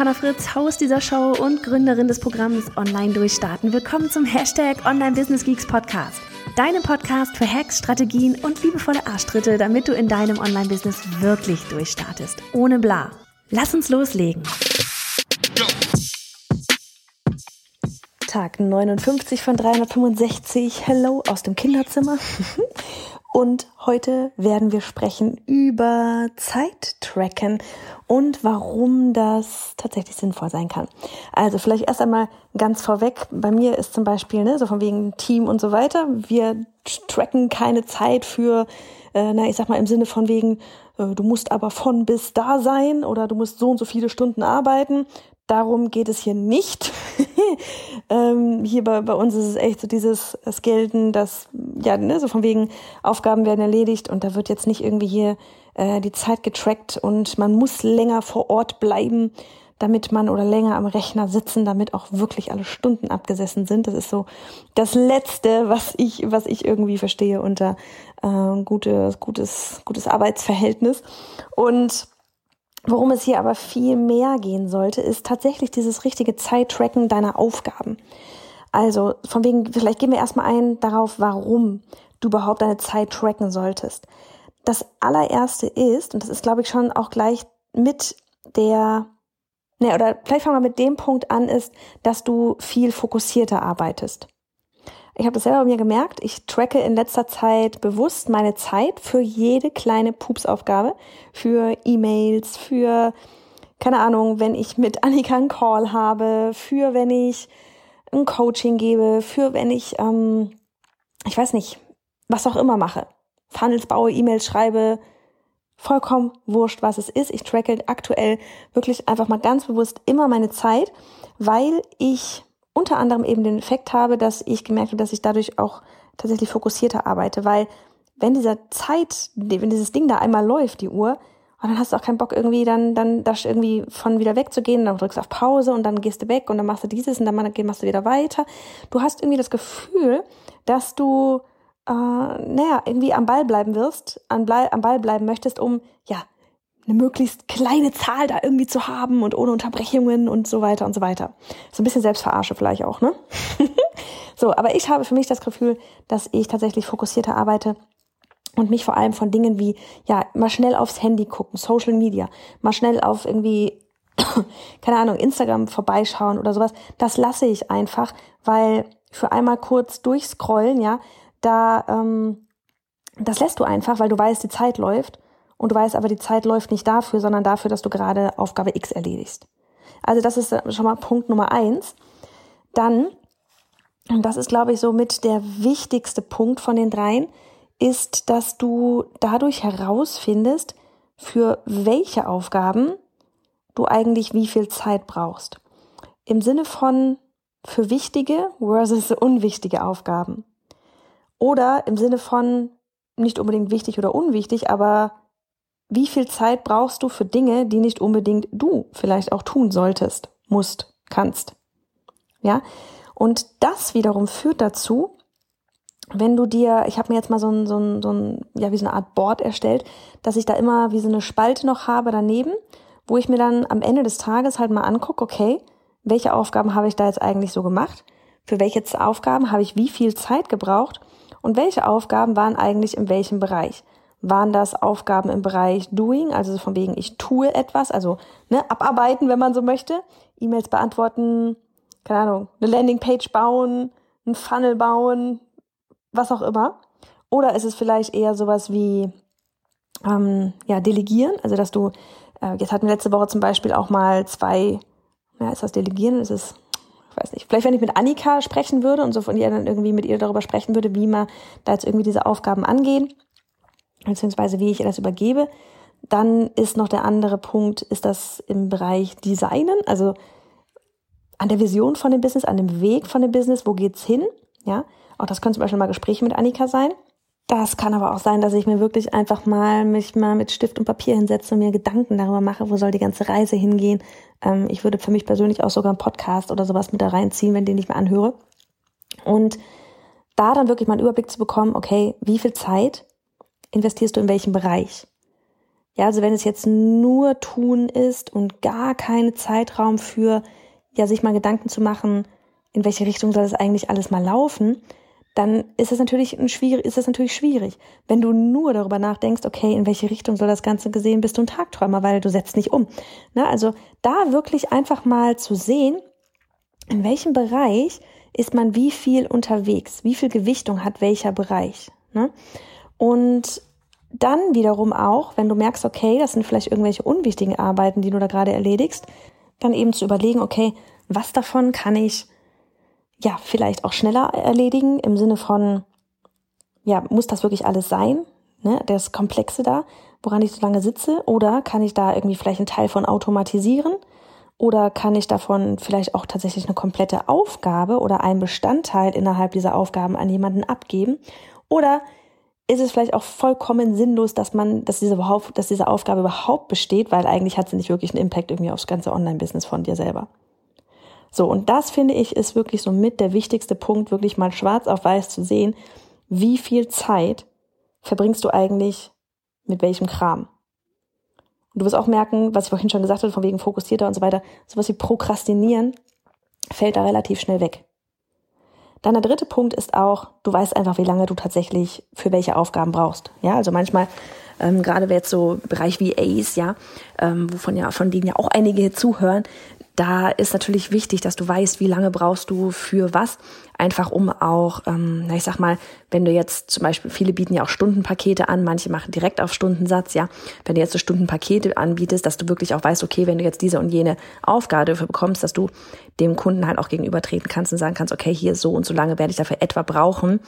Johanna Fritz, Haus dieser Show und Gründerin des Programms Online Durchstarten. Willkommen zum Hashtag Online Business Geeks Podcast. Deinem Podcast für Hacks, Strategien und liebevolle Arschtritte, damit du in deinem Online-Business wirklich durchstartest. Ohne bla. Lass uns loslegen. Tag 59 von 365. Hello aus dem Kinderzimmer. Und heute werden wir sprechen über Zeittracken und warum das tatsächlich sinnvoll sein kann. Also vielleicht erst einmal ganz vorweg. Bei mir ist zum Beispiel, ne, so von wegen Team und so weiter. Wir tracken keine Zeit für, äh, na, ich sag mal im Sinne von wegen, äh, du musst aber von bis da sein oder du musst so und so viele Stunden arbeiten. Darum geht es hier nicht. ähm, hier bei, bei uns ist es echt so dieses das Gelten, dass ja ne, so von wegen Aufgaben werden erledigt und da wird jetzt nicht irgendwie hier äh, die Zeit getrackt und man muss länger vor Ort bleiben, damit man oder länger am Rechner sitzen, damit auch wirklich alle Stunden abgesessen sind. Das ist so das Letzte, was ich was ich irgendwie verstehe unter äh, gutes gutes gutes Arbeitsverhältnis und Worum es hier aber viel mehr gehen sollte, ist tatsächlich dieses richtige Zeittracken deiner Aufgaben. Also von wegen, vielleicht gehen wir erstmal ein darauf, warum du überhaupt deine Zeit tracken solltest. Das allererste ist, und das ist, glaube ich, schon auch gleich mit der, ne, oder vielleicht fangen wir mit dem Punkt an, ist, dass du viel fokussierter arbeitest. Ich habe das selber bei mir gemerkt. Ich tracke in letzter Zeit bewusst meine Zeit für jede kleine Pupsaufgabe, für E-Mails, für, keine Ahnung, wenn ich mit Annika einen Call habe, für wenn ich ein Coaching gebe, für wenn ich, ähm, ich weiß nicht, was auch immer mache. Funnels baue, E-Mails schreibe, vollkommen wurscht, was es ist. Ich tracke aktuell wirklich einfach mal ganz bewusst immer meine Zeit, weil ich unter anderem eben den Effekt habe, dass ich gemerkt habe, dass ich dadurch auch tatsächlich fokussierter arbeite, weil wenn dieser Zeit, wenn dieses Ding da einmal läuft, die Uhr, und dann hast du auch keinen Bock irgendwie dann dann das irgendwie von wieder wegzugehen, dann drückst du auf Pause und dann gehst du weg und dann machst du dieses und dann machst du wieder weiter. Du hast irgendwie das Gefühl, dass du äh, naja, irgendwie am Ball bleiben wirst, am, am Ball bleiben möchtest, um ja eine möglichst kleine Zahl da irgendwie zu haben und ohne Unterbrechungen und so weiter und so weiter. So ein bisschen Selbstverarsche vielleicht auch, ne? so, aber ich habe für mich das Gefühl, dass ich tatsächlich fokussierter arbeite und mich vor allem von Dingen wie, ja, mal schnell aufs Handy gucken, Social Media, mal schnell auf irgendwie, keine Ahnung, Instagram vorbeischauen oder sowas, das lasse ich einfach, weil für einmal kurz durchscrollen, ja, da, ähm, das lässt du einfach, weil du weißt, die Zeit läuft und du weißt aber, die Zeit läuft nicht dafür, sondern dafür, dass du gerade Aufgabe X erledigst. Also das ist schon mal Punkt Nummer eins. Dann, und das ist, glaube ich, so mit der wichtigste Punkt von den dreien, ist, dass du dadurch herausfindest, für welche Aufgaben du eigentlich wie viel Zeit brauchst. Im Sinne von für wichtige versus unwichtige Aufgaben. Oder im Sinne von nicht unbedingt wichtig oder unwichtig, aber wie viel Zeit brauchst du für Dinge, die nicht unbedingt du vielleicht auch tun solltest, musst, kannst. Ja? Und das wiederum führt dazu, wenn du dir, ich habe mir jetzt mal so ein, so ein, so ein, ja, wie so eine Art Board erstellt, dass ich da immer wie so eine Spalte noch habe daneben, wo ich mir dann am Ende des Tages halt mal angucke, okay, welche Aufgaben habe ich da jetzt eigentlich so gemacht? Für welche Aufgaben habe ich wie viel Zeit gebraucht? Und welche Aufgaben waren eigentlich in welchem Bereich? Waren das Aufgaben im Bereich Doing, also von wegen ich tue etwas, also ne, abarbeiten, wenn man so möchte, E-Mails beantworten, keine Ahnung, eine Landingpage bauen, ein Funnel bauen, was auch immer. Oder ist es vielleicht eher sowas wie ähm, ja delegieren, also dass du äh, jetzt hatten wir letzte Woche zum Beispiel auch mal zwei, ja, ist das Delegieren, ist es ich weiß nicht, vielleicht wenn ich mit Annika sprechen würde und so von ihr dann irgendwie mit ihr darüber sprechen würde, wie man da jetzt irgendwie diese Aufgaben angehen, beziehungsweise wie ich ihr das übergebe. Dann ist noch der andere Punkt, ist das im Bereich Designen, also an der Vision von dem Business, an dem Weg von dem Business, wo geht's hin? Ja, auch das können zum Beispiel mal Gespräche mit Annika sein. Das kann aber auch sein, dass ich mir wirklich einfach mal mich mal mit Stift und Papier hinsetze und mir Gedanken darüber mache, wo soll die ganze Reise hingehen. Ähm, ich würde für mich persönlich auch sogar einen Podcast oder sowas mit da reinziehen, wenn den ich mir anhöre. Und da dann wirklich mal einen Überblick zu bekommen, okay, wie viel Zeit investierst du in welchem Bereich? Ja, also wenn es jetzt nur tun ist und gar keine Zeitraum für, ja, sich mal Gedanken zu machen, in welche Richtung soll das eigentlich alles mal laufen, dann ist es natürlich ein schwierig, ist es natürlich schwierig. Wenn du nur darüber nachdenkst, okay, in welche Richtung soll das Ganze gesehen, bist du ein Tagträumer, weil du setzt nicht um. Na, also da wirklich einfach mal zu sehen, in welchem Bereich ist man wie viel unterwegs, wie viel Gewichtung hat welcher Bereich. Ne? Und dann wiederum auch, wenn du merkst, okay, das sind vielleicht irgendwelche unwichtigen Arbeiten, die du da gerade erledigst, dann eben zu überlegen, okay, was davon kann ich ja vielleicht auch schneller erledigen im Sinne von, ja, muss das wirklich alles sein? Ne, das Komplexe da, woran ich so lange sitze, oder kann ich da irgendwie vielleicht einen Teil von automatisieren? Oder kann ich davon vielleicht auch tatsächlich eine komplette Aufgabe oder einen Bestandteil innerhalb dieser Aufgaben an jemanden abgeben? Oder ist es vielleicht auch vollkommen sinnlos, dass man, dass diese, dass diese Aufgabe überhaupt besteht, weil eigentlich hat sie nicht wirklich einen Impact irgendwie aufs ganze Online-Business von dir selber. So, und das finde ich ist wirklich so mit der wichtigste Punkt, wirklich mal schwarz auf weiß zu sehen, wie viel Zeit verbringst du eigentlich mit welchem Kram. Und du wirst auch merken, was ich vorhin schon gesagt habe, von wegen fokussierter und so weiter, sowas wie Prokrastinieren fällt da relativ schnell weg. Dann der dritte Punkt ist auch, du weißt einfach, wie lange du tatsächlich für welche Aufgaben brauchst. Ja, also manchmal, ähm, gerade jetzt so Bereich wie Ace, ja, ähm, wovon ja, von denen ja auch einige zuhören, da ist natürlich wichtig, dass du weißt, wie lange brauchst du für was. Einfach um auch, ähm, na ich sag mal, wenn du jetzt zum Beispiel, viele bieten ja auch Stundenpakete an, manche machen direkt auf Stundensatz, ja. Wenn du jetzt so Stundenpakete anbietest, dass du wirklich auch weißt, okay, wenn du jetzt diese und jene Aufgabe dafür bekommst, dass du dem Kunden halt auch gegenübertreten kannst und sagen kannst, okay, hier so und so lange werde ich dafür etwa brauchen.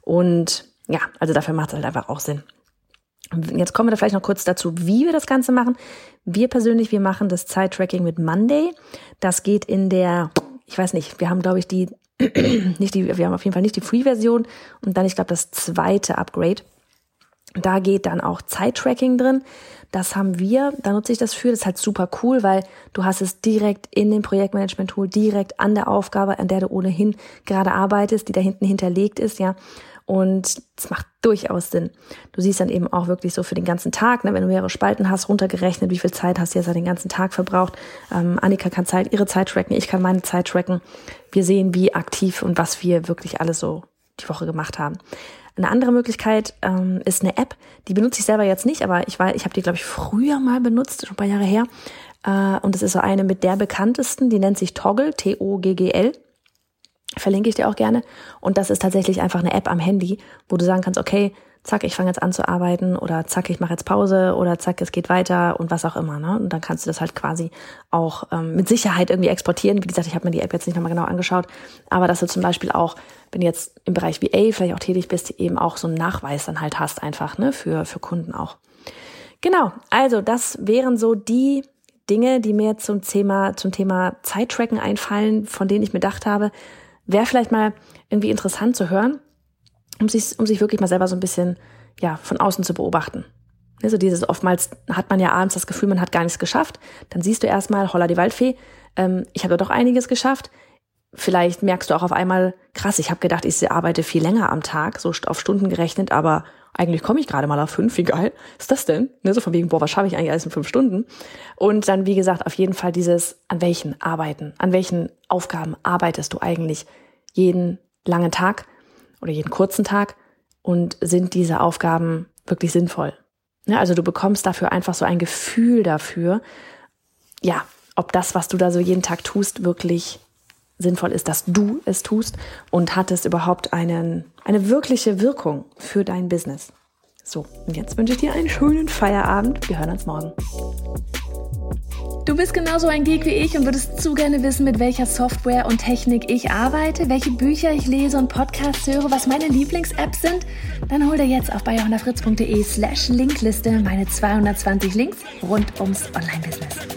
Und ja, also dafür macht es halt einfach auch Sinn. Jetzt kommen wir da vielleicht noch kurz dazu, wie wir das Ganze machen. Wir persönlich, wir machen das Zeit-Tracking mit Monday. Das geht in der, ich weiß nicht, wir haben glaube ich die, nicht die, wir haben auf jeden Fall nicht die Free-Version und dann, ich glaube, das zweite Upgrade. Da geht dann auch Zeit-Tracking drin. Das haben wir, da nutze ich das für. Das ist halt super cool, weil du hast es direkt in dem Projektmanagement-Tool, direkt an der Aufgabe, an der du ohnehin gerade arbeitest, die da hinten hinterlegt ist, ja. Und es macht durchaus Sinn. Du siehst dann eben auch wirklich so für den ganzen Tag, ne, wenn du mehrere Spalten hast, runtergerechnet, wie viel Zeit hast du jetzt den ganzen Tag verbraucht. Ähm, Annika kann Zeit, ihre Zeit tracken, ich kann meine Zeit tracken. Wir sehen, wie aktiv und was wir wirklich alles so die Woche gemacht haben. Eine andere Möglichkeit ähm, ist eine App, die benutze ich selber jetzt nicht, aber ich war, ich habe die, glaube ich, früher mal benutzt, schon ein paar Jahre her. Äh, und es ist so eine mit der bekanntesten, die nennt sich Toggle, T-O-G-G-L. Verlinke ich dir auch gerne. Und das ist tatsächlich einfach eine App am Handy, wo du sagen kannst, okay, zack, ich fange jetzt an zu arbeiten oder zack, ich mache jetzt Pause oder zack, es geht weiter und was auch immer. Ne? Und dann kannst du das halt quasi auch ähm, mit Sicherheit irgendwie exportieren. Wie gesagt, ich habe mir die App jetzt nicht nochmal genau angeschaut, aber dass du zum Beispiel auch, wenn du jetzt im Bereich VA vielleicht auch tätig bist, eben auch so einen Nachweis dann halt hast einfach, ne, für, für Kunden auch. Genau, also das wären so die Dinge, die mir zum Thema, zum Thema Zeittracken einfallen, von denen ich mir gedacht habe, wäre vielleicht mal irgendwie interessant zu hören, um sich, um sich wirklich mal selber so ein bisschen, ja, von außen zu beobachten. Also dieses, oftmals hat man ja abends das Gefühl, man hat gar nichts geschafft. Dann siehst du erstmal, holla die Waldfee, ähm, ich habe doch einiges geschafft. Vielleicht merkst du auch auf einmal, krass, ich habe gedacht, ich arbeite viel länger am Tag, so auf Stunden gerechnet, aber eigentlich komme ich gerade mal auf fünf, wie geil ist das denn? Ne, so von wegen, boah, was schaffe ich eigentlich alles in fünf Stunden? Und dann, wie gesagt, auf jeden Fall dieses, an welchen Arbeiten, an welchen Aufgaben arbeitest du eigentlich jeden langen Tag oder jeden kurzen Tag und sind diese Aufgaben wirklich sinnvoll? Ja, also du bekommst dafür einfach so ein Gefühl dafür, ja, ob das, was du da so jeden Tag tust, wirklich sinnvoll ist, dass du es tust und hat es überhaupt einen, eine wirkliche Wirkung für dein Business. So, und jetzt wünsche ich dir einen schönen Feierabend. Wir hören uns morgen. Du bist genauso ein Geek wie ich und würdest zu gerne wissen, mit welcher Software und Technik ich arbeite, welche Bücher ich lese und Podcasts höre, was meine Lieblings-Apps sind? Dann hol dir jetzt auf bayerhonderfritz.de slash Linkliste meine 220 Links rund ums Online-Business.